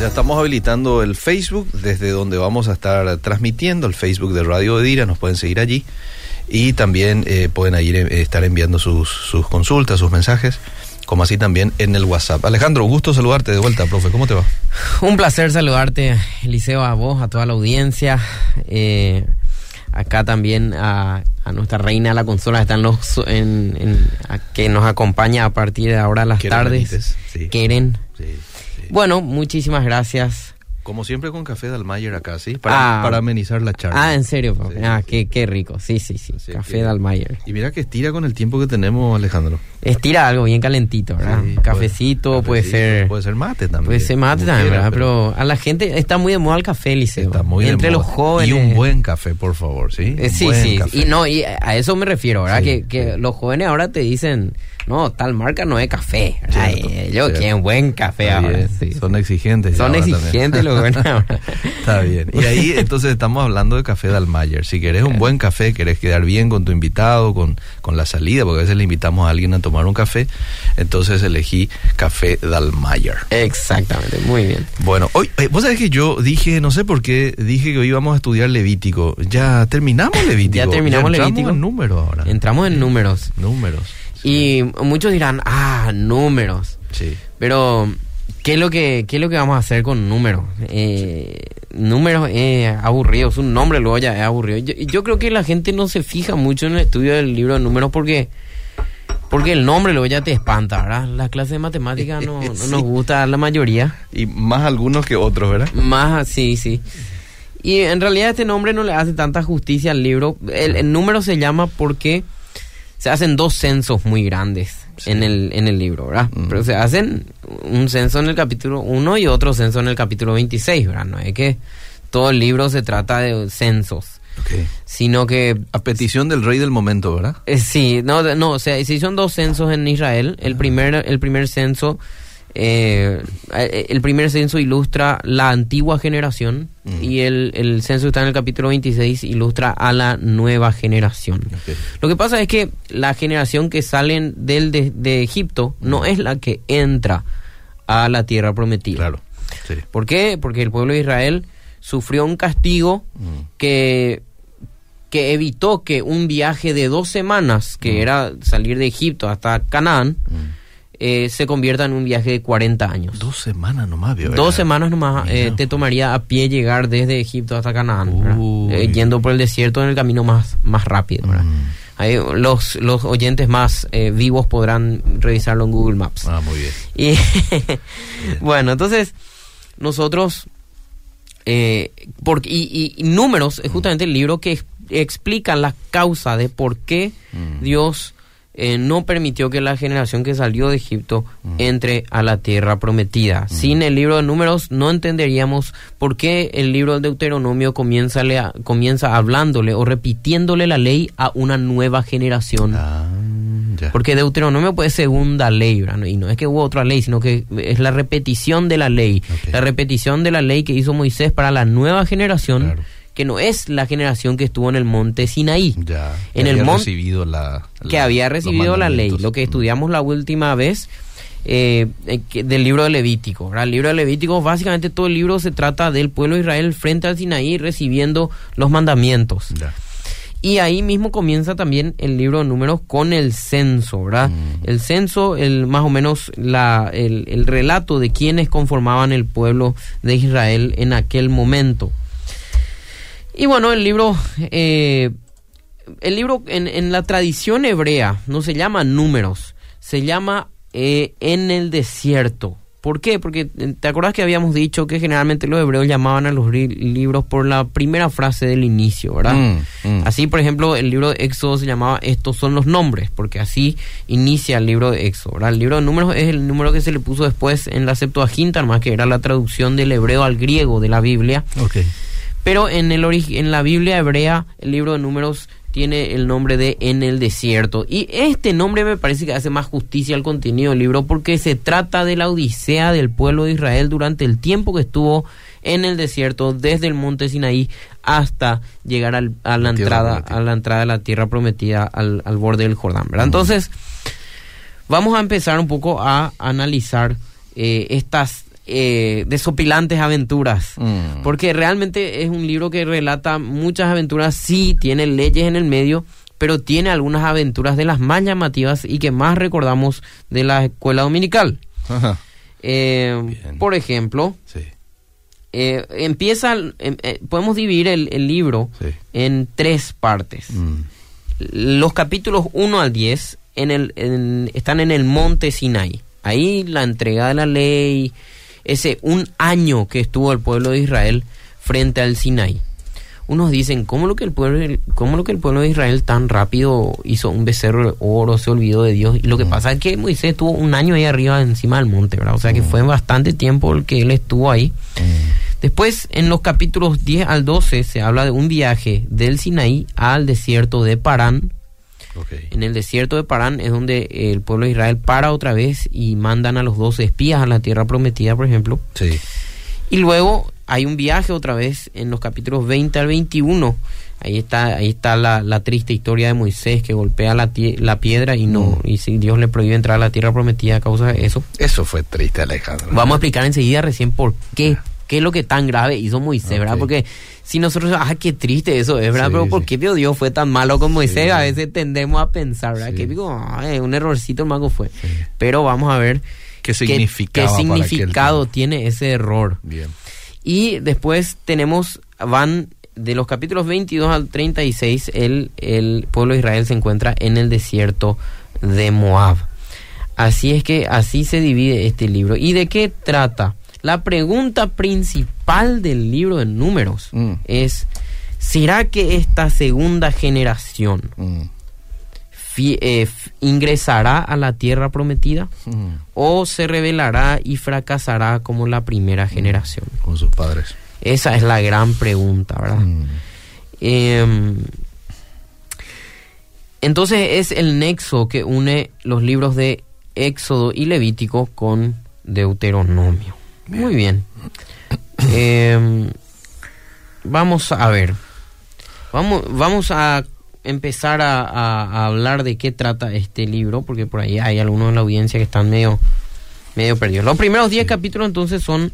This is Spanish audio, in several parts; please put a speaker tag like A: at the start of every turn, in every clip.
A: ya estamos habilitando el Facebook, desde donde vamos a estar transmitiendo el Facebook de Radio Edira, nos pueden seguir allí y también eh, pueden ahí eh, estar enviando sus, sus consultas, sus mensajes como así también en el WhatsApp. Alejandro, gusto saludarte de vuelta, profe. ¿Cómo te va?
B: Un placer saludarte, Eliseo, a vos, a toda la audiencia. Eh, acá también a, nuestra reina de la consola, están los en, que nos acompaña a partir de ahora las tardes. Quieren. Bueno, muchísimas gracias
A: como siempre con café de Almayer acá, ¿sí? Para, ah. para amenizar la charla.
B: Ah, ¿en serio? ah, qué, qué, rico. Sí, sí, sí. café de Almayer.
A: Y mira que estira con el tiempo que tenemos, Alejandro.
B: Estira algo bien calentito, ¿verdad? Cafecito, puede, ser...
A: Puede ser mate también.
B: Puede ser mate también, ¿verdad? Pero... a la gente está muy de moda el café, Liceo.
A: Está muy
B: Entre los jóvenes.
A: Y un buen café, por favor, ¿sí?
B: Eh, sí, sí. Y no, y a eso me refiero, ¿verdad? que, que los jóvenes ahora te dicen no, tal marca no es café. Ay, yo quiero buen café ahora.
A: Son exigentes.
B: Son exigentes los buenos
A: Está bien. Y ahí entonces estamos hablando de café Dalmayer. Si querés un buen café, querés quedar bien con tu invitado, con, con la salida, porque a veces le invitamos a alguien a tomar un café, entonces elegí café Dalmayer.
B: Exactamente, muy bien.
A: Bueno, hoy, eh, vos sabés que yo dije, no sé por qué, dije que hoy íbamos a estudiar Levítico. Ya terminamos Levítico.
B: ya terminamos Levítico.
A: Entramos en números ahora.
B: Entramos en números.
A: Números.
B: Y muchos dirán, ah, números.
A: Sí.
B: Pero, ¿qué es lo que, qué es lo que vamos a hacer con números? Eh, números es aburrido, es un nombre luego ya es aburrido. Yo, yo creo que la gente no se fija mucho en el estudio del libro de números porque... Porque el nombre luego ya te espanta, ¿verdad? Las clases de matemáticas no, nos gusta a la mayoría.
A: Y más algunos que otros, ¿verdad?
B: Más, sí, sí. Y en realidad este nombre no le hace tanta justicia al libro. El, el número se llama porque se hacen dos censos muy grandes en, el, en el libro, ¿verdad? Pero se hacen un censo en el capítulo 1 y otro censo en el capítulo 26, ¿verdad? No es que todo el libro se trata de censos. Sino que...
A: A petición del rey del momento, ¿verdad?
B: Eh, sí, no, no, o sea, se hicieron dos censos en Israel. El, primer, el primer censo eh, eh, el primer censo ilustra la antigua generación y el, el, censo está en el capítulo 26 ilustra a la nueva generación. Lo que pasa es que la generación que salen del de, Egipto no es la que entra a la tierra prometida.
A: Claro.
B: ¿Por qué? Porque el pueblo de Israel sufrió un castigo que que evitó que un viaje de dos semanas, que era salir de Egipto hasta Canaán, eh, se convierta en un viaje de 40 años.
A: Dos semanas nomás,
B: Dos semanas nomás eh, te tomaría a pie llegar desde Egipto hasta Canaán, eh, yendo por el desierto en el camino más, más rápido. Mm. los, los oyentes más vivos podrán revisarlo en Google Maps.
A: Ah, muy bien.
B: Y bueno, entonces nosotros, porque, y, y, Números es justamente el libro que explica la causa de por qué mm. Dios eh, no permitió que la generación que salió de Egipto mm. entre a la tierra prometida. Mm. Sin el libro de números no entenderíamos por qué el libro de Deuteronomio comienza, comienza hablándole o repitiéndole la ley a una nueva generación. Ah, Porque Deuteronomio puede segunda ley, y no es que hubo otra ley, sino que es la repetición de la ley. La repetición de la ley que hizo Moisés para la nueva generación que no es la generación que estuvo en el monte Sinaí.
A: Ya,
B: en el
A: monte recibido la,
B: que había recibido la ley. Lo que estudiamos la última vez eh, eh, del libro de Levítico. El libro de Levítico, básicamente todo el libro se trata del pueblo de Israel frente al Sinaí recibiendo los mandamientos. Y ahí mismo comienza también el libro de números con el censo, ¿verdad? Mm. El censo, el, más o menos la, el, el relato de quienes conformaban el pueblo de Israel en aquel momento. Y bueno, el libro, eh, el libro en, en, la tradición hebrea no se llama números, se llama eh, en el desierto. ¿Por qué? Porque eh, te acuerdas que habíamos dicho que generalmente los hebreos llamaban a los libros por la primera frase del inicio, ¿verdad? Mm, mm. Así, por ejemplo, el libro de Éxodo se llamaba Estos son los nombres, porque así inicia el libro de Éxodo, ¿verdad? El libro de números es el número que se le puso después en la Septuaginta, más que era la traducción del hebreo al griego de la Biblia.
A: Okay.
B: Pero en, el en la Biblia hebrea, el libro de números tiene el nombre de En el desierto. Y este nombre me parece que hace más justicia al contenido del libro porque se trata de la odisea del pueblo de Israel durante el tiempo que estuvo en el desierto, desde el monte Sinaí hasta llegar a, la, entrada, a la entrada de la tierra prometida al, borde del Jordán. Entonces, vamos a empezar un poco a analizar eh, estas eh, desopilantes aventuras.
A: Mm.
B: Porque realmente es un libro que relata muchas aventuras, sí, tiene leyes en el medio, pero tiene algunas aventuras de las más llamativas y que más recordamos de la escuela dominical.
A: Ajá.
B: Eh, por ejemplo,
A: Sí,
B: eh, empieza, em- eh, podemos dividir el, el libro
A: sí.
B: en tres partes.
A: Mm.
B: Los capítulos 1 al 10 en el, en- están en el monte Sinai. Ahí la entrega de la ley, ese un año que estuvo el pueblo de Israel frente al Sinai. Unos dicen, ¿cómo lo que el pueblo, cómo lo que el pueblo de Israel tan rápido hizo un becerro de oro, se olvidó de Dios? Y lo que pasa es que Moisés estuvo un año ahí arriba encima del monte, ¿verdad? O sea que fue bastante tiempo el que él estuvo ahí. Después, en los capítulos 10 al 12, se habla de un viaje del Sinaí al desierto de Parán. En el desierto de Parán es donde el pueblo de Israel para otra vez y mandan a los 12 espías a la tierra prometida, por ejemplo.
A: Sí.
B: Y luego hay un viaje otra vez en los capítulos 20 al 21. Ahí está, ahí está la, la triste historia de Moisés que golpea la, la piedra y no y si Dios le prohíbe entrar a la tierra prometida a causa de eso.
A: Eso fue triste, Alejandro.
B: Vamos a explicar enseguida recién por qué, qué es lo que tan grave hizo Moisés, ¿verdad? Porque si nosotros, ah, qué triste eso es, ¿verdad?
A: Sí,
B: Pero ¿por qué Dios Dios fue tan malo con Moisés?
A: Sí.
B: A veces tendemos a pensar, ¿verdad?
A: Sí.
B: Que digo, "Ay, un errorcito el mago fue. Pero vamos a ver
A: ¿Qué
B: qué, qué significado tiene ese error.
A: Bien.
B: Y después tenemos, van de los capítulos 22 al 36, el, el pueblo de Israel se encuentra en el desierto de Moab. Así es que así se divide este libro. ¿Y de qué trata? La pregunta principal del libro de números
A: Mm.
B: es, ¿será que esta segunda generación
A: Mm.
B: fi- eh, ingresará a la tierra prometida?
A: Mm.
B: ¿O se rebelará y fracasará como la primera generación?
A: Con sus padres.
B: Esa es la gran pregunta, ¿verdad? Eh, entonces es el nexo que une los libros de Éxodo y Levítico con Deuteronomio. Muy bien. Eh, vamos a ver. Vamos, vamos a empezar a, a- hablar de qué trata este libro, porque por ahí hay algunos en la audiencia que están medio, medio perdidos. Los primeros 10 capítulos entonces son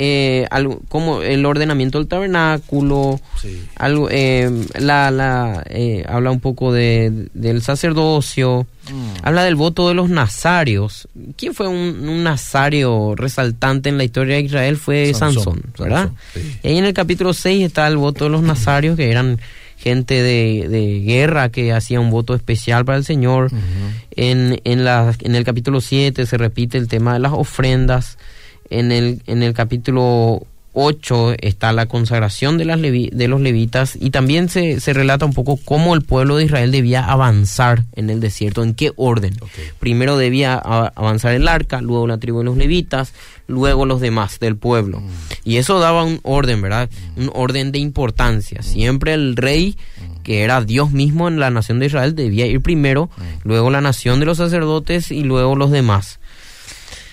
B: eh, algo, como el ordenamiento del tabernáculo,
A: Sí.
B: algo, eh, la, la, eh, habla un poco de, del sacerdocio,
A: Mm.
B: habla del voto de los nazarios. ¿Quién fue un, un nazario resaltante en la historia de Israel? Fue Sansón,
A: Sansón,
B: ¿verdad?
A: Sansón, sí.
B: Y ahí en el capítulo 6 está el voto de los nazarios, que eran gente de, de guerra que hacía un voto especial para el Señor. En, en, la, en el capítulo 7 se repite el tema de las ofrendas. En el, en el capítulo 8 está la consagración de, las levi- de los levitas y también se, se relata un poco cómo el pueblo de Israel debía avanzar en el desierto, en qué orden. Primero debía avanzar el arca, luego la tribu de los levitas, luego los demás del pueblo. Y eso daba un orden, ¿verdad? Un orden de importancia. Siempre el rey, que era Dios mismo en la nación de Israel, debía ir primero, luego la nación de los sacerdotes y luego los demás.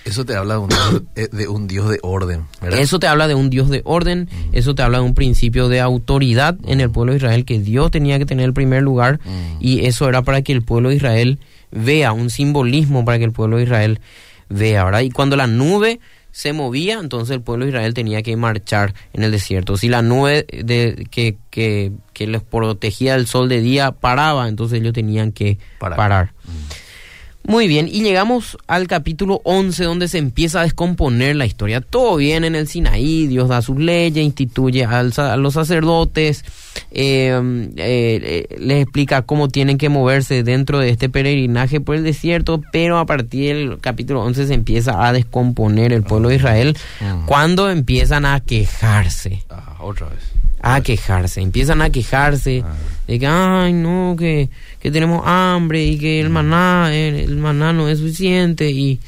A: Eso te habla de un, Dios- eh, de un Dios de orden, ¿verdad?
B: Eso te habla de un Dios de orden, eso te habla de un principio de autoridad en el pueblo de Israel, que Dios tenía que tener el primer lugar,
A: Mm.
B: y eso era para que el pueblo de Israel vea, un simbolismo para que el pueblo de Israel vea, ¿verdad? Y cuando la nube se movía, entonces el pueblo de Israel tenía que marchar en el desierto. Si la nube de, que, que, que les protegía del sol de día paraba, entonces ellos tenían que
A: Parar.
B: parar. Muy bien, y llegamos al capítulo 11 donde se empieza a descomponer la historia. Todo bien en el Sinaí, Dios da sus leyes, instituye al a los sacerdotes, eh, eh, eh, les explica cómo tienen que moverse dentro de este peregrinaje por el desierto, pero a partir del capítulo 11 se empieza a descomponer el pueblo de Israel
A: Mm.
B: cuando empiezan a quejarse
A: Ah, otra vez.
B: A quejarse, empiezan a quejarse
A: Ah.
B: de que, ay, no, que, que tenemos hambre y que el maná, el, el maná no es suficiente y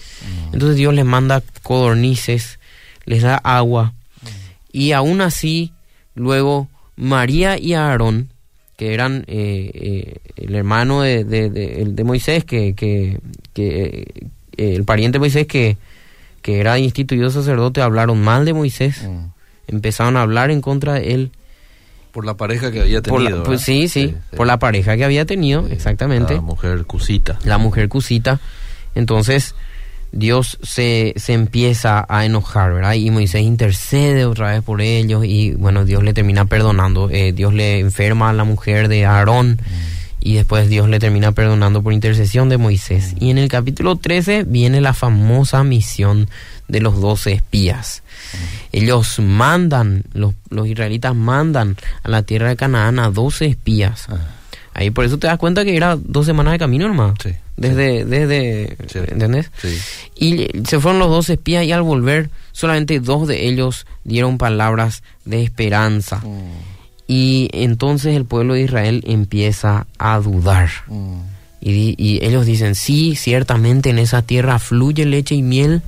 B: entonces Dios les manda codornices, les da agua y aún así luego María y Aarón, que eran eh, eh, el hermano de, de, de- de Moisés, que, que, que, eh, el pariente de Moisés que, que era instituido sacerdote, hablaron mal de Moisés,
A: Mm.
B: empezaron a hablar en contra de él
A: Por la pareja que había
B: por
A: tenido.
B: la, pues sí, sí, por la pareja que había tenido,
A: Sí,
B: exactamente,
A: La mujer cusita.
B: la mujer cusita. Entonces, Dios se, se empieza a enojar, ¿verdad? Y Moisés intercede otra vez por ellos y bueno, Dios le termina perdonando. Eh, Dios le enferma a la mujer de Aarón y después Dios le termina perdonando por intercesión de Moisés. Y en el capítulo 13 viene la famosa misión de los doce espías. Ellos mandan, los, los israelitas mandan a la tierra de Canaán a doce espías. Ahí por eso te das cuenta que era dos semanas de camino, hermano.
A: Sí.
B: Desde, desde,
A: Sí.
B: ¿entendés?
A: Sí.
B: Y se fueron los dos espías y al volver solamente dos de ellos dieron palabras de esperanza. Y entonces el pueblo de Israel empieza a dudar. Y, di- y ellos dicen, sí, ciertamente en esa tierra fluye leche y miel,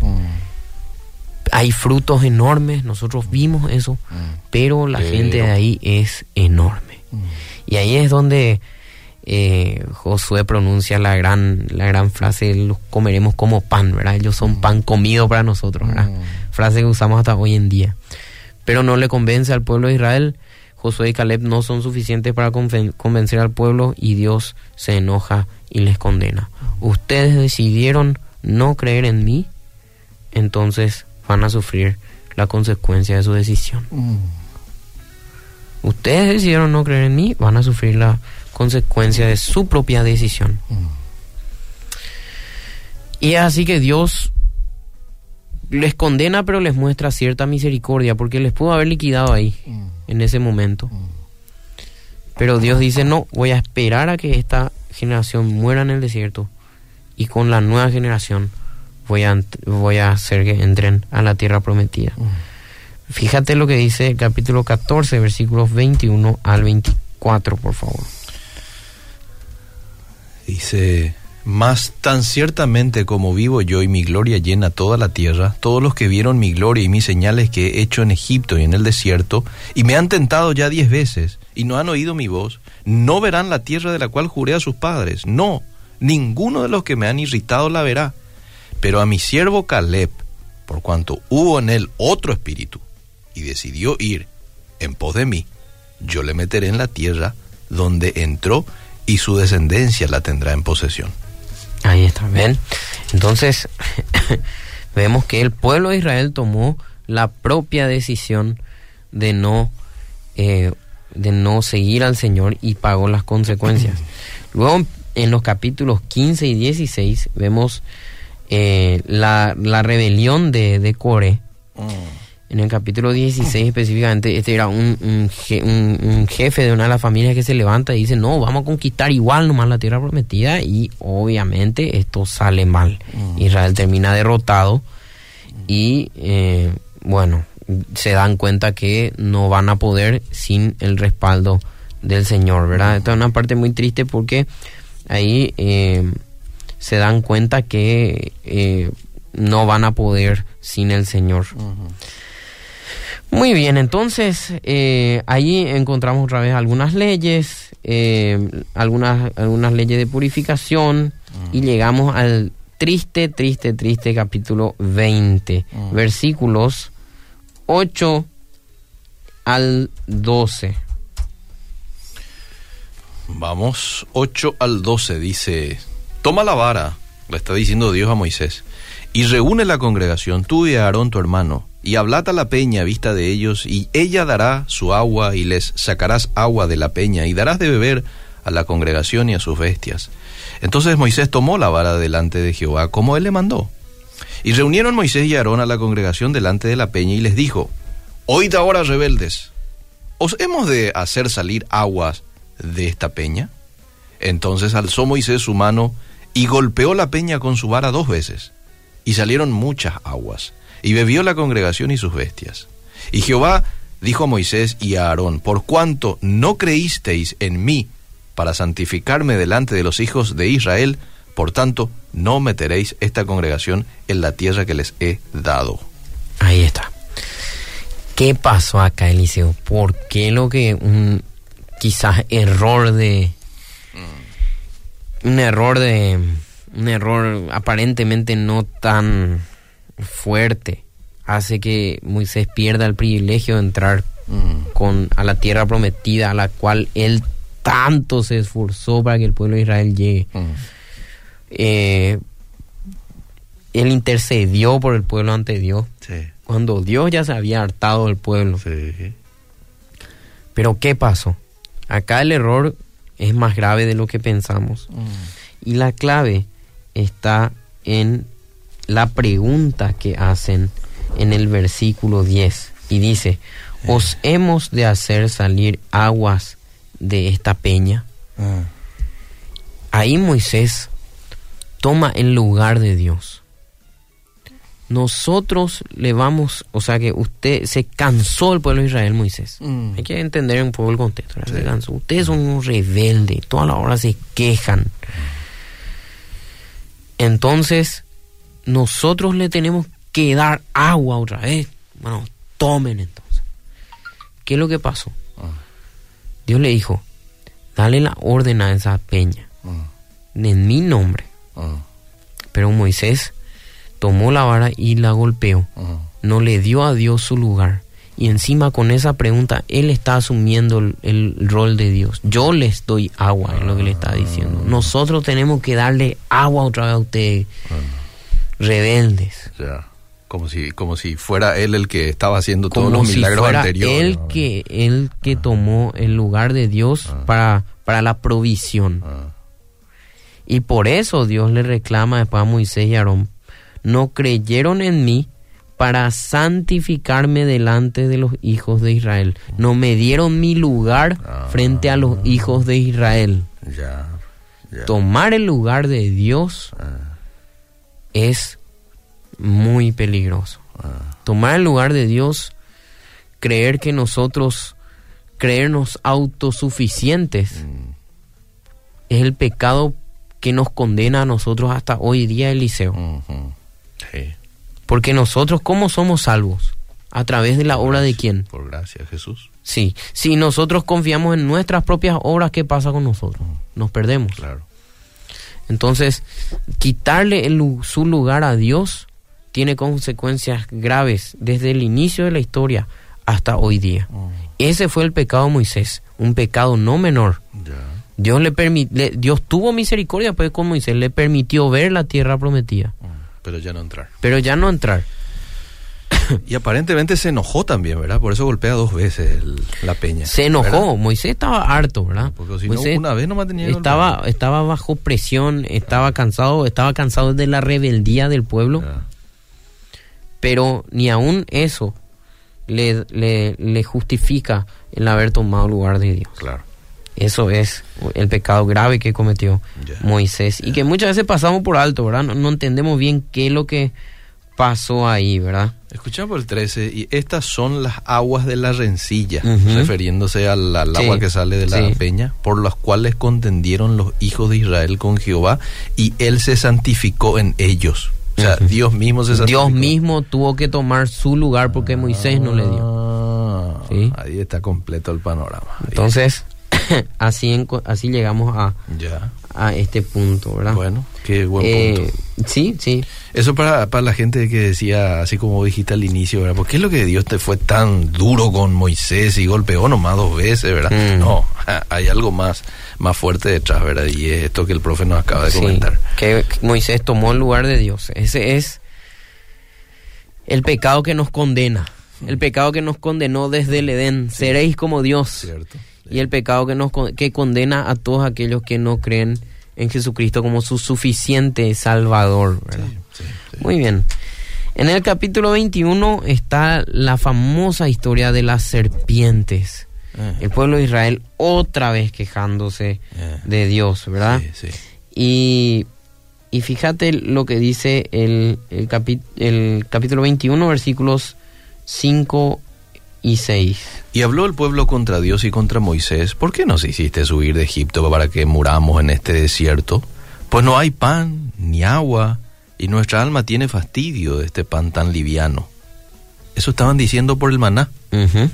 B: hay frutos enormes, nosotros vimos eso, pero la
A: Pero-
B: gente de ahí es enorme. Y ahí es donde eh, Josué pronuncia la gran, la gran frase, los comeremos como pan, ¿verdad? Ellos son pan comido para nosotros, ¿verdad? Frase que usamos hasta hoy en día. Pero no le convence al pueblo de Israel. Josué y Caleb no son suficientes para conven- convencer al pueblo y Dios se enoja y les condena. Ustedes decidieron no creer en mí, entonces van a sufrir la consecuencia de su decisión. Ustedes decidieron no creer en mí, van a sufrir la consecuencia de su propia decisión. Y es así que Dios les condena, pero les muestra cierta misericordia, porque les pudo haber liquidado ahí, en ese momento. Pero Dios dice, no, voy a esperar a que esta generación muera en el desierto, y con la nueva generación voy a, voy a hacer que entren a la tierra prometida. Fíjate lo que dice el capítulo 14, versículos 21 al 24, por favor.
A: Dice, mas tan ciertamente como vivo yo y mi gloria llena toda la tierra, todos los que vieron mi gloria y mis señales que he hecho en Egipto y en el desierto, y me han tentado ya diez veces, y no han oído mi voz, no verán la tierra de la cual juré a sus padres, no, ninguno de los que me han irritado la verá. Pero a mi siervo Caleb, por cuanto hubo en él otro espíritu, y decidió ir en pos de mí, yo le meteré en la tierra donde entró y su descendencia la tendrá en posesión.
B: Ahí está, ¿ven? Entonces, vemos que el pueblo de Israel tomó la propia decisión de no, eh, de no seguir al Señor y pagó las consecuencias. Luego, en los capítulos 15 y 16, vemos eh, la, la rebelión de, de Core. En el capítulo 16 específicamente, este era un, un je- un- un jefe de una de las familias que se levanta y dice, no, vamos a conquistar igual nomás la tierra prometida y obviamente esto sale mal. Israel termina derrotado y eh, bueno, se dan cuenta que no van a poder sin el respaldo del Señor, ¿verdad? Esta es una parte muy triste porque ahí eh, se dan cuenta que eh, no van a poder sin el Señor. Muy bien, entonces eh, ahí encontramos otra vez algunas leyes, eh, algunas, algunas leyes de purificación y llegamos al triste, triste, triste capítulo 20, versículos 8 al 12.
A: Vamos, 8 al 12 dice, toma la vara, le está diciendo Dios a Moisés, y reúne la congregación, tú y Aarón tu hermano, y hablad a la peña a vista de ellos, y ella dará su agua, y les sacarás agua de la peña, y darás de beber a la congregación y a sus bestias. Entonces Moisés tomó la vara delante de Jehová, como él le mandó. Y reunieron Moisés y Aarón a la congregación delante de la peña, y les dijo, Oíd ahora, rebeldes, ¿os hemos de hacer salir aguas de esta peña? Entonces alzó Moisés su mano y golpeó la peña con su vara dos veces, y salieron muchas aguas, y bebió la congregación y sus bestias. Y Jehová dijo a Moisés y a Aarón, por cuanto no creísteis en mí para santificarme delante de los hijos de Israel, por tanto no meteréis esta congregación en la tierra que les he dado.
B: Ahí está. ¿Qué pasó acá, Eliseo? ¿Por qué lo que un quizás error de un error de un error aparentemente no tan fuerte hace que Moisés pierda el privilegio de entrar con a la tierra prometida a la cual él tanto se esforzó para que el pueblo de Israel llegue? Eh, él intercedió por el pueblo ante Dios.
A: Sí.
B: Cuando Dios ya se había hartado del pueblo.
A: Sí.
B: Pero ¿qué pasó? Acá el error es más grave de lo que pensamos. Y la clave está en la pregunta que hacen en el versículo 10. Y dice, ¿os hemos de hacer salir aguas de esta peña?
A: Ah.
B: Ahí Moisés toma el lugar de Dios. Nosotros le vamos, o sea que usted se cansó el pueblo de Israel, Moisés.
A: Mm.
B: Hay que entender un poco el contexto.
A: Sí.
B: cansó. Ustedes son unos rebeldes, toda la hora se quejan. Entonces, nosotros le tenemos que dar agua otra vez. Bueno, tomen entonces. ¿Qué es lo que pasó?
A: Ah.
B: Dios le dijo, dale la orden a esa peña,
A: Ah.
B: en mi nombre.
A: Ah.
B: Pero Moisés tomó la vara y la golpeó. No le dio a Dios su lugar. Y encima con esa pregunta, él está asumiendo el, el rol de Dios. Yo les doy agua, es lo que le está diciendo. Nosotros tenemos que darle agua otra vez a ustedes, rebeldes.
A: Ya. Como si, como si fuera él el que estaba haciendo todos
B: Como
A: los
B: si
A: milagros
B: fuera
A: anteriores.
B: él que, él que tomó el lugar de Dios para, para la provisión.
A: Ah.
B: Y por eso Dios le reclama después a Moisés y Aarón, no creyeron en mí para santificarme delante de los hijos de Israel. No me dieron mi lugar frente a los hijos de Israel.
A: Ya. Ya.
B: Tomar el lugar de Dios
A: Ah.
B: es muy peligroso.
A: Ah.
B: Tomar el lugar de Dios, creer que nosotros, creernos autosuficientes,
A: Mm.
B: es el pecado que nos condena a nosotros hasta hoy día, Eliseo.
A: Sí.
B: Porque nosotros, ¿cómo somos salvos? ¿A través de la obra de quién?
A: Por gracia, Jesús.
B: Sí. Si nosotros confiamos en nuestras propias obras, ¿qué pasa con nosotros? Nos perdemos.
A: Claro.
B: Entonces, quitarle el su lugar a Dios tiene consecuencias graves desde el inicio de la historia hasta hoy día. Ese fue el pecado de Moisés, un pecado no menor. Dios le permi- le- Dios tuvo misericordia pues con Moisés, le permitió ver la tierra prometida.
A: Pero ya no entrar.
B: pero ya no entrar.
A: Y aparentemente se enojó también, ¿verdad? Por eso golpea dos veces el- la peña.
B: Se enojó,
A: ¿verdad?
B: Moisés estaba harto, ¿verdad?
A: Porque si no, una vez nomás tenía
B: estaba, estaba bajo presión, estaba cansado, estaba cansado de la rebeldía del pueblo, pero ni aún eso le, le, le justifica el haber tomado lugar de Dios.
A: Claro.
B: Eso es el pecado grave que cometió. Moisés y que muchas veces pasamos por alto, ¿verdad? No, no entendemos bien qué es lo que pasó ahí, ¿verdad?
A: Escuchamos el 13, y estas son las aguas de la rencilla, refiriéndose al, al
B: Sí,
A: agua que sale de la
B: sí.
A: peña, por las cuales contendieron los hijos de Israel con Jehová, y él se santificó en ellos. O sea. Dios mismo se santificó.
B: Dios mismo tuvo que tomar su lugar porque Moisés no le dio.
A: Ah,
B: Sí.
A: Ahí está completo el panorama.
B: Entonces, así, así llegamos a,
A: Ya.
B: a este punto, ¿verdad?
A: Bueno, qué buen
B: Eh,
A: punto.
B: sí, sí.
A: Eso para, para la gente que decía, así como dijiste al inicio, ¿verdad? ¿Por qué es lo que Dios te fue tan duro con Moisés y golpeó nomás dos veces, ¿verdad?
B: Mm.
A: No, hay algo más, más fuerte detrás, ¿verdad? Y es esto que el profe nos acaba de
B: Sí,
A: comentar.
B: que Moisés tomó el lugar de Dios. Ese es el pecado que nos condena. El pecado que nos condenó desde el Edén. Seréis como Dios.
A: ¿Cierto?
B: Y el pecado que nos que condena a todos aquellos que no creen en Jesucristo como su suficiente Salvador. ¿verdad?
A: Sí, sí.
B: Muy bien. En el capítulo 21 está la famosa historia de las serpientes.
A: Eh,
B: El pueblo de Israel otra vez quejándose
A: eh,
B: de Dios, ¿verdad? Y, y fíjate lo que dice el, el, capi- el capítulo 21, versículos 5 y 6.
A: Y habló el pueblo contra Dios y contra Moisés, ¿por qué nos hiciste subir de Egipto para que muramos en este desierto? Pues no hay pan ni agua, y nuestra alma tiene fastidio de este pan tan liviano. Eso estaban diciendo por el maná.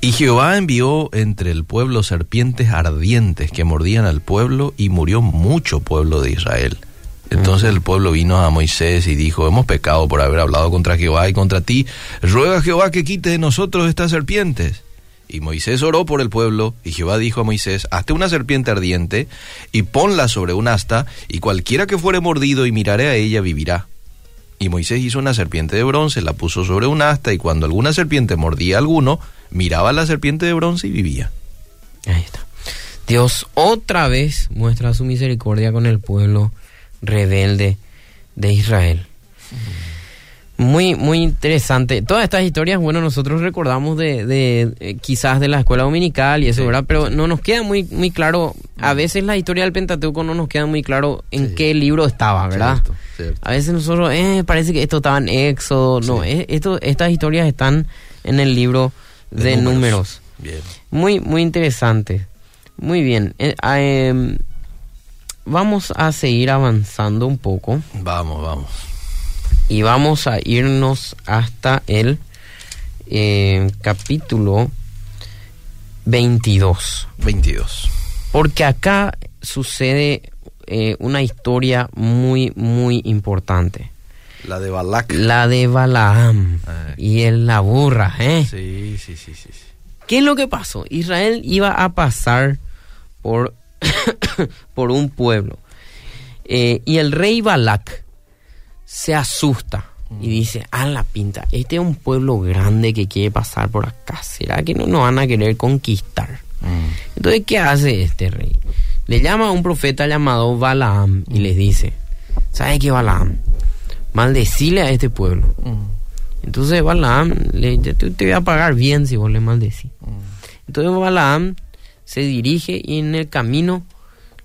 A: Y Jehová envió entre el pueblo serpientes ardientes que mordían al pueblo y murió mucho pueblo de Israel. Entonces el pueblo vino a Moisés y dijo, hemos pecado por haber hablado contra Jehová y contra ti. Ruega a Jehová que quite de nosotros estas serpientes. Y Moisés oró por el pueblo, y Jehová dijo a Moisés, hazte una serpiente ardiente, y ponla sobre un asta, y cualquiera que fuere mordido y mirare a ella vivirá. Y Moisés hizo una serpiente de bronce, la puso sobre un asta, y cuando alguna serpiente mordía a alguno, miraba a la serpiente de bronce y vivía.
B: Ahí está. Dios otra vez muestra su misericordia con el pueblo rebelde de Israel. Muy, muy interesante. Todas estas historias, bueno, nosotros recordamos de, de eh, quizás de la escuela dominical y eso, ¿verdad? Pero no nos queda muy, muy claro. A veces la historia del Pentateuco no nos queda muy claro en
A: Sí.
B: qué libro estaba, ¿verdad?
A: Cierto, cierto.
B: A veces nosotros, eh, parece que esto estaba en Éxodo. No,
A: Sí.
B: eh, esto, estas historias están en el libro de, números.
A: Bien.
B: Muy, muy interesante. Muy bien. Eh, ah, em, vamos a seguir avanzando un poco
A: Vamos, vamos.
B: y vamos a irnos hasta el eh, capítulo 22.
A: 22.
B: Porque acá sucede eh, una historia muy, muy importante.
A: La de Balak.
B: La de Balaam
A: Ay.
B: y el, la burra, ¿eh?
A: Sí, sí, sí, sí. sí.
B: ¿Qué es lo que pasó? Israel iba a pasar por, por un pueblo. Eh, y el rey Balak se asusta y dice, a la pinta, este es un pueblo grande que quiere pasar por acá. ¿Será que no nos van a querer conquistar?
A: Mm.
B: Entonces, ¿qué hace este rey? Le llama a un profeta llamado Balaam y les dice, ¿sabe qué Balaam? Maldecile a este pueblo.
A: Mm.
B: Entonces Balaam, le, te, te voy a pagar bien si vos le maldecís. Entonces Balaam se dirige y en el camino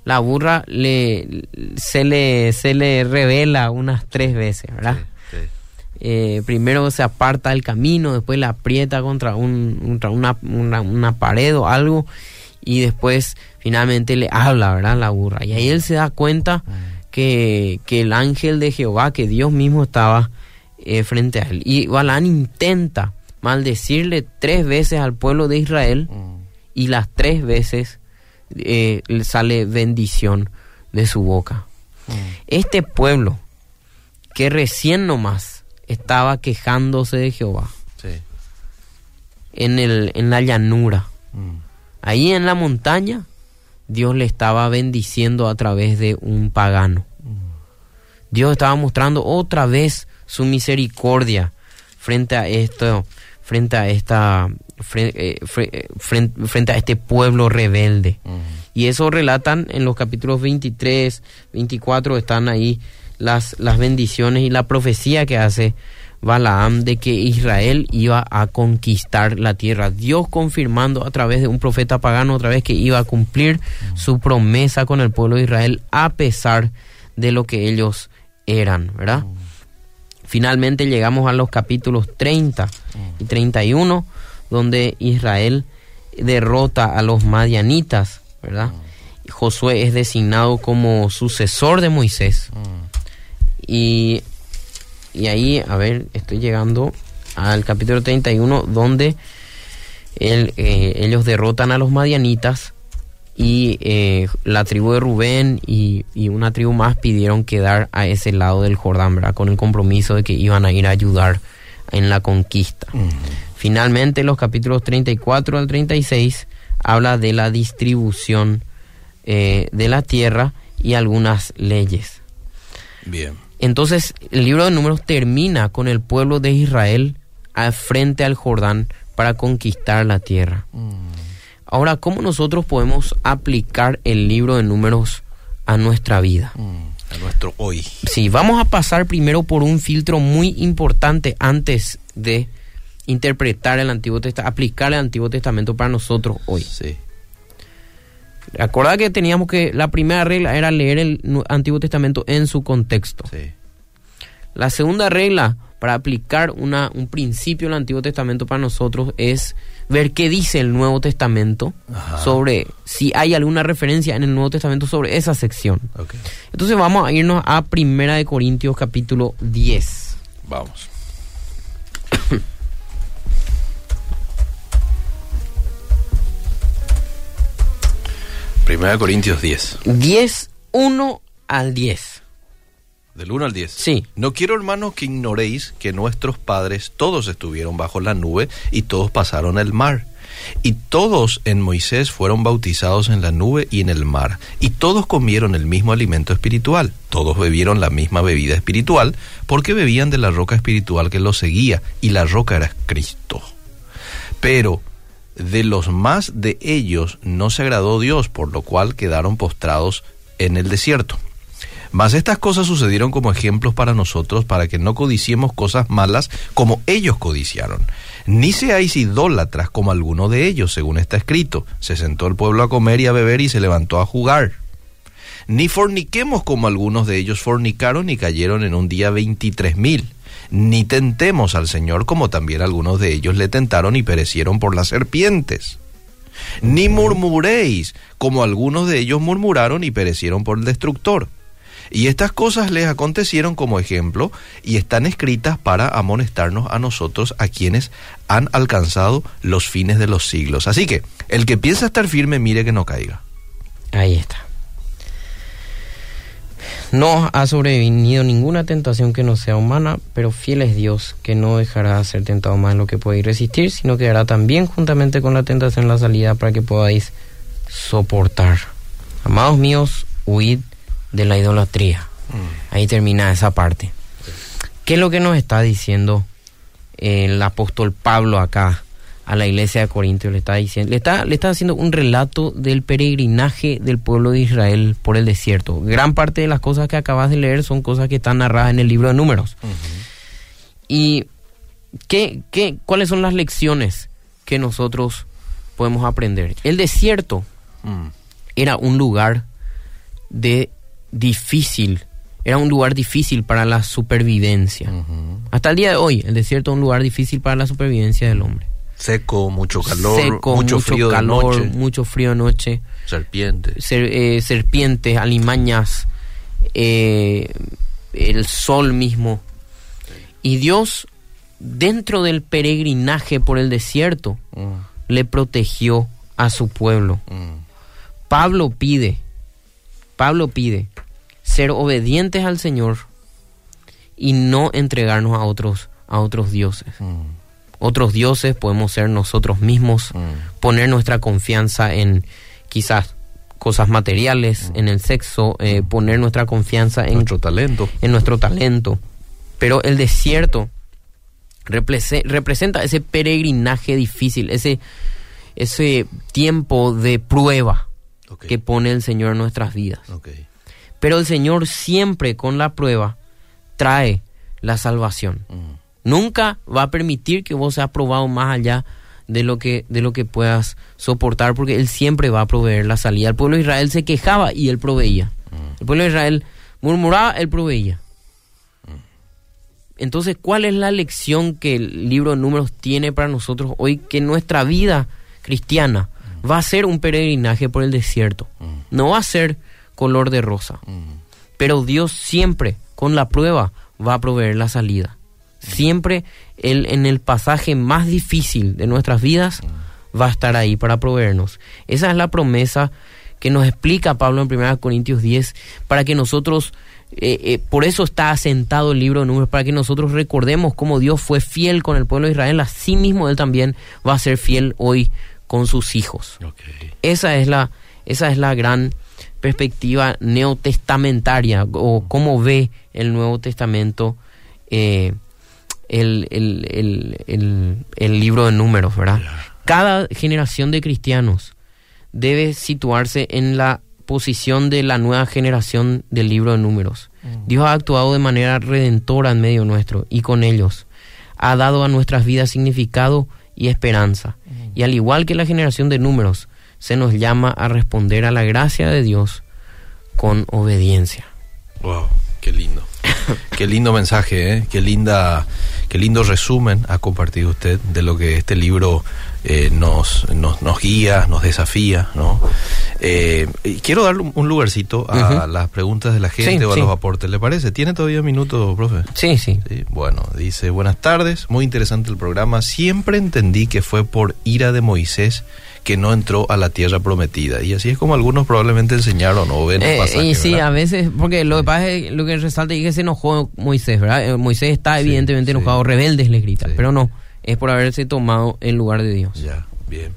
B: la burra le, se, le, se le revela unas tres veces, ¿verdad?
A: Sí, sí.
B: Eh, primero se aparta del camino, después la aprieta contra, un, contra una, una, una pared o algo y después finalmente le habla, ¿verdad? La burra. Y ahí él se da cuenta que, que el ángel de Jehová, que Dios mismo estaba eh, frente a él. Y Balán intenta maldecirle tres veces al pueblo de Israel
A: Mm.
B: Y las tres veces eh, le sale bendición de su boca. Este pueblo que recién nomás estaba quejándose de Jehová
A: Sí.
B: en, el, en la llanura,
A: Mm.
B: ahí en la montaña, Dios le estaba bendiciendo a través de un pagano. Dios estaba mostrando otra vez su misericordia frente a esto, frente a esta, eh, eh, fren- frente a este pueblo rebelde. Y eso relatan en los capítulos 23, 24, están ahí las, las bendiciones y la profecía que hace Balaam de que Israel iba a conquistar la tierra. Dios confirmando a través de un profeta pagano otra vez que iba a cumplir su promesa con el pueblo de Israel a pesar de lo que ellos eran, ¿verdad? Finalmente llegamos a los capítulos 30 y 31, donde Israel derrota a los madianitas, ¿verdad? Josué es designado como sucesor de Moisés. Y, y ahí, a ver, estoy llegando al capítulo 31, donde él, eh, ellos derrotan a los madianitas y eh, la tribu de Rubén y, y una tribu más pidieron quedar a ese lado del Jordán, ¿verdad? Con el compromiso de que iban a ir a ayudar en la conquista. Finalmente, los capítulos 34 al 36 habla de la distribución eh, de la tierra y algunas leyes.
A: Bien.
B: Entonces, el libro de números termina con el pueblo de Israel al frente al Jordán para conquistar la tierra. Ahora, ¿cómo nosotros podemos aplicar el libro de números a nuestra vida?
A: Mm. A nuestro hoy.
B: Sí, vamos a pasar primero por un filtro muy importante antes de interpretar el Antiguo Testamento, aplicar el Antiguo Testamento para nosotros hoy.
A: Sí.
B: Recuerda que teníamos que la primera regla era leer el Antiguo Testamento en su contexto.
A: Sí.
B: La segunda regla para aplicar una, un principio del Antiguo Testamento para nosotros es ver qué dice el Nuevo Testamento
A: Ajá.
B: sobre si hay alguna referencia en el Nuevo Testamento sobre esa sección.
A: Ok.
B: Entonces vamos a irnos a Primera de Corintios capítulo 10.
A: Vamos. Primera Corintios 10.
B: 10, 1 al 10.
A: Del 1 al 10.
B: Sí.
A: No quiero, hermanos, que ignoréis que nuestros padres todos estuvieron bajo la nube y todos pasaron el mar. Y todos en Moisés fueron bautizados en la nube y en el mar, y todos comieron el mismo alimento espiritual, todos bebieron la misma bebida espiritual, porque bebían de la roca espiritual que los seguía, y la roca era Cristo. Pero de los más de ellos no se agradó Dios, por lo cual quedaron postrados en el desierto. Mas estas cosas sucedieron como ejemplos para nosotros, para que no codiciemos cosas malas como ellos codiciaron. Ni seáis idólatras como alguno de ellos, según está escrito. Se sentó el pueblo a comer y a beber y se levantó a jugar. Ni forniquemos como algunos de ellos fornicaron y cayeron en un día veintitrés mil. Ni tentemos al Señor como también algunos de ellos le tentaron y perecieron por las serpientes. Ni murmuréis como algunos de ellos murmuraron y perecieron por el destructor. Y estas cosas les acontecieron como ejemplo y están escritas para amonestarnos a nosotros, a quienes han alcanzado los fines de los siglos. Así que el que piensa estar firme, mire que no caiga.
B: Ahí está. No ha sobrevenido ninguna tentación que no sea humana, pero fiel es Dios, que no dejará de ser tentado más de lo que podéis resistir, sino que hará también juntamente con la tentación la salida para que podáis soportar. Amados míos, huid de la idolatría. Mm. Ahí termina esa parte. ¿Qué es lo que nos está diciendo el apóstol Pablo acá a la iglesia de Corintios? Le está diciendo, le está, le está haciendo un relato del peregrinaje del pueblo de Israel por el desierto. Gran parte de las cosas que acabas de leer son cosas que están narradas en el libro de Números. ¿Y qué, qué, cuáles son las lecciones que nosotros podemos aprender? El desierto mm. era un lugar de difícil, era un lugar difícil para la supervivencia. Hasta el día de hoy, el desierto es un lugar difícil para la supervivencia del hombre.
A: Seco, mucho calor,
B: Seco, mucho, frío calor, de noche. mucho frío de noche.
A: Serpientes.
B: Eh, serpientes, alimañas, eh, el sol mismo. Y Dios, dentro del peregrinaje por el desierto, mm. le protegió a su pueblo. Mm. Pablo pide, Pablo pide ser obedientes al Señor y no entregarnos a otros, a otros dioses. Mm. Otros dioses podemos ser nosotros mismos, mm. poner nuestra confianza en quizás cosas materiales, mm. en el sexo, eh, poner nuestra confianza en
A: nuestro talento.
B: En nuestro talento. Pero el desierto representa ese peregrinaje difícil, ese, ese tiempo de prueba que pone el Señor en nuestras vidas. Pero el Señor siempre con la prueba trae la salvación. Mm. Nunca va a permitir que vos seas probado más allá de lo que de lo que puedas soportar porque él siempre va a proveer la salida. El pueblo de Israel se quejaba y él proveía. Mm. El pueblo de Israel murmuraba, él proveía. Mm. Entonces, ¿cuál es la lección que el libro de números tiene para nosotros hoy? Que nuestra vida cristiana va a ser un peregrinaje por el desierto. No va a ser color de rosa. Pero Dios siempre, con la prueba, va a proveer la salida. Siempre él, en el pasaje más difícil de nuestras vidas va a estar ahí para proveernos. Esa es la promesa que nos explica Pablo en 1 Corintios 10, para que nosotros, eh, eh, por eso está asentado el libro de números, para que nosotros recordemos cómo Dios fue fiel con el pueblo de Israel, así mismo Él también va a ser fiel hoy con sus hijos. Esa, es la, esa es la gran perspectiva neotestamentaria o cómo ve el Nuevo Testamento eh, el, el, libro de números, ¿verdad? Cada generación de cristianos debe situarse en la posición de la nueva generación del libro de números. Mm. Dios ha actuado de manera redentora en medio nuestro y con ellos ha dado a nuestras vidas significado y esperanza. Mm. Y al igual que la generación de números, se nos llama a responder a la gracia de Dios con obediencia.
A: Wow, qué lindo. qué lindo mensaje, ¿eh? qué linda, qué lindo resumen ha compartido usted de lo que este libro eh, nos, nos, nos, guía, nos desafía, ¿no? Eh, quiero darle un lugarcito a las preguntas de la gente o a los aportes, ¿le parece? ¿Tiene todavía un minuto, profe?
B: Sí, sí,
A: sí. Bueno, dice, buenas tardes, muy interesante el programa. Siempre entendí que fue por ira de Moisés que no entró a la tierra prometida. Y así es como algunos probablemente enseñaron o ven
B: el eh, Y sí, a veces, porque lo que pasa es lo que resalta es que se enojó Moisés, ¿verdad? Eh, Moisés está evidentemente enojado, rebeldes le grita, pero no, es por haberse tomado el lugar de Dios.
A: Ya, bien.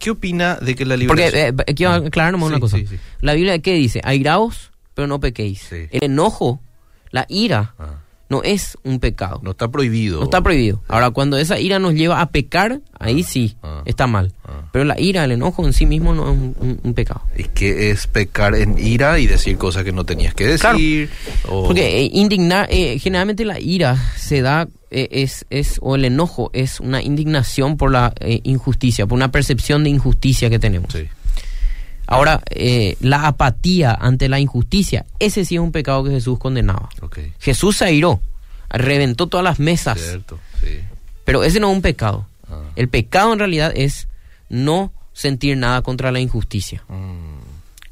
A: ¿Qué opina de que la liberación...
B: Porque, eh, quiero aclarar nomás una cosa. La Biblia, ¿qué dice? Airaos, pero no pequéis. El enojo, la ira, ah no es un pecado.
A: No está prohibido.
B: No está prohibido. Ahora, cuando esa ira nos lleva a pecar, ahí ah, sí, ah, está mal. Pero la ira, el enojo en sí mismo no es un, pecado.
A: ¿Y qué es pecar en ira y decir cosas que no tenías que decir?
B: Porque eh, indignar, eh, generalmente la ira se da, eh, es, es, o el enojo es una indignación por la injusticia, por una percepción de injusticia que tenemos. Sí. Ahora, la apatía ante la injusticia, ese sí es un pecado que Jesús condenaba. Jesús se airó, reventó todas las mesas. Pero ese no es un pecado. Ah. El pecado en realidad es no sentir nada contra la injusticia. Mm.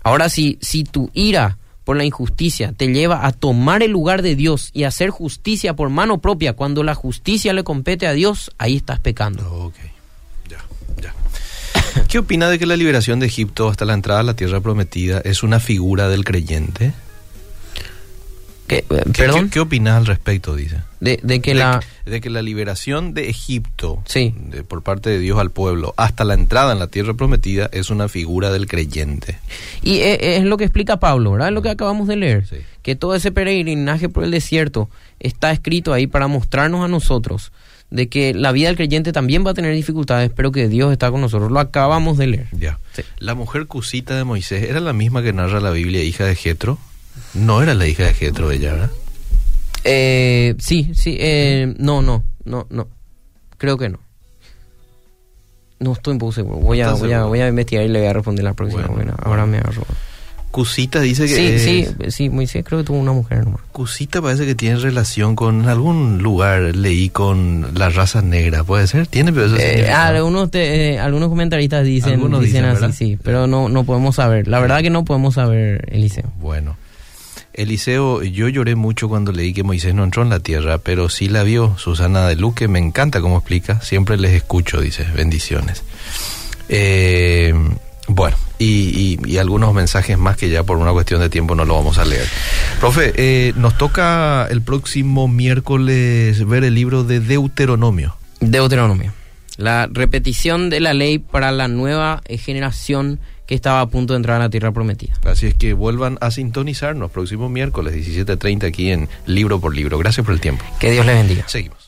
B: Ahora, si, si tu ira por la injusticia te lleva a tomar el lugar de Dios y hacer justicia por mano propia cuando la justicia le compete a Dios, ahí estás pecando.
A: Ya, ya. ¿Qué opina de que la liberación de Egipto hasta la entrada a la tierra prometida es una figura del creyente?
B: ¿Qué, ¿Perdón?
A: ¿Qué, opinas al respecto, dice?
B: De, que la...
A: De que la liberación de Egipto sí. por parte de Dios al pueblo hasta la entrada en la tierra prometida es una figura del creyente.
B: Y e, es, lo que explica Pablo, ¿verdad? Es lo que acabamos de leer. Que todo ese peregrinaje por el desierto está escrito ahí para mostrarnos a nosotros de que la vida del creyente también va a tener dificultades, pero que Dios está con nosotros. Lo acabamos de leer.
A: Ya. La mujer cusita de Moisés era la misma que narra la Biblia, hija de Jetro. No era la hija de Jetro ella, ¿verdad?
B: Eh, sí, sí, eh, no, no, no, no. Creo que no. No estoy un poco seguro. Voy a, voy a, voy a investigar y le voy a responder la próxima. Bueno, ahora me agarro.
A: Cusita dice que.
B: Sí, sí, sí, Moisés creo que tuvo una mujer nomás.
A: Cusita parece que tiene relación con algún lugar, leí con la raza negra, ¿puede ser? ¿Tiene
B: pero eh, algunos, eh, algunos comentaristas dicen, dicen, así, sí, pero no, no podemos saber. La verdad que no podemos saber, Eliseo.
A: Bueno. Eliseo, yo lloré mucho cuando leí que Moisés no entró en la tierra, pero sí la vio Susana de Luque, me encanta cómo explica, siempre les escucho, dice, bendiciones. Eh, bueno, y, algunos mensajes más que ya por una cuestión de tiempo no lo vamos a leer. Profe, eh, nos toca el próximo miércoles ver el libro de Deuteronomio.
B: Deuteronomio. La repetición de la ley para la nueva generación que estaba a punto de entrar a la tierra prometida.
A: Así es que vuelvan a sintonizarnos próximo miércoles 17.30 aquí en Libro por Libro. Gracias por el tiempo.
B: Que Dios les bendiga.
A: Seguimos.